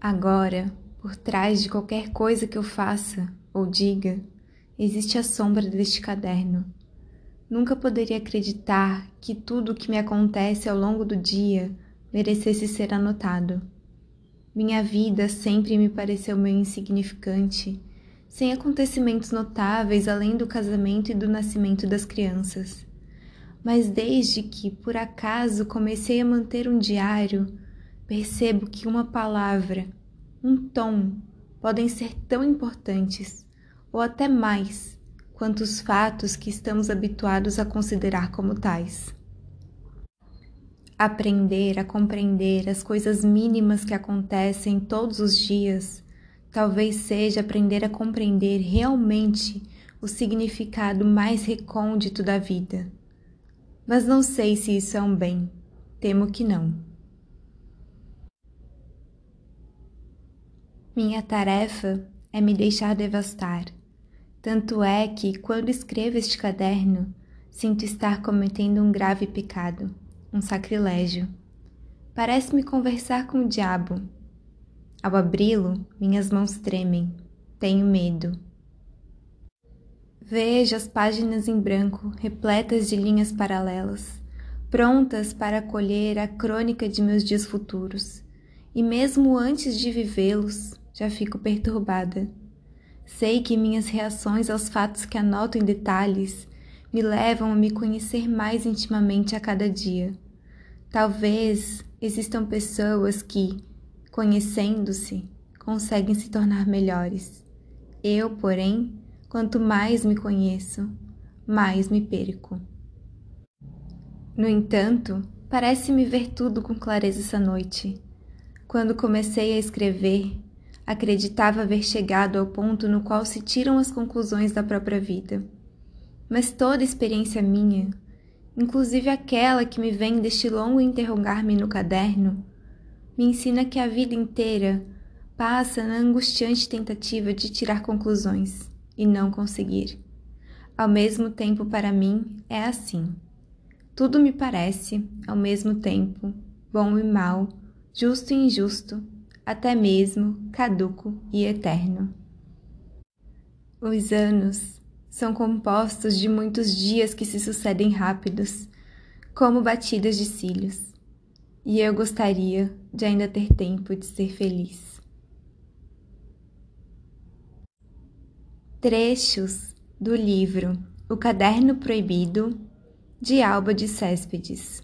Agora, por trás de qualquer coisa que eu faça ou diga, existe a sombra deste caderno. Nunca poderia acreditar que tudo o que me acontece ao longo do dia merecesse ser anotado. Minha vida sempre me pareceu meio insignificante, sem acontecimentos notáveis além do casamento e do nascimento das crianças. Mas desde que, por acaso, comecei a manter um diário, percebo que uma palavra, um tom, podem ser tão importantes, ou até mais, quanto os fatos que estamos habituados a considerar como tais. Aprender a compreender as coisas mínimas que acontecem todos os dias talvez seja aprender a compreender realmente o significado mais recôndito da vida. Mas não sei se isso é um bem, temo que não. Minha tarefa é me deixar devastar. Tanto é que, quando escrevo este caderno, sinto estar cometendo um grave pecado um sacrilégio. Parece-me conversar com o diabo. Ao abri-lo, minhas mãos tremem. Tenho medo. Vejo as páginas em branco, repletas de linhas paralelas, prontas para acolher a crônica de meus dias futuros. E mesmo antes de vivê-los, já fico perturbada. Sei que minhas reações aos fatos que anoto em detalhes me levam a me conhecer mais intimamente a cada dia. Talvez existam pessoas que, conhecendo-se, conseguem se tornar melhores. Eu, porém, quanto mais me conheço, mais me perco. No entanto, parece-me ver tudo com clareza essa noite. Quando comecei a escrever, acreditava haver chegado ao ponto no qual se tiram as conclusões da própria vida. Mas toda experiência minha, inclusive aquela que me vem deste longo interrogar-me no caderno, me ensina que a vida inteira passa na angustiante tentativa de tirar conclusões e não conseguir. Ao mesmo tempo, para mim, é assim. Tudo me parece, ao mesmo tempo, bom e mal, justo e injusto, até mesmo caduco e eterno. Os anos são compostos de muitos dias que se sucedem rápidos, como batidas de cílios. E eu gostaria de ainda ter tempo de ser feliz. Trechos do livro O Caderno Proibido, de Alba de Céspedes.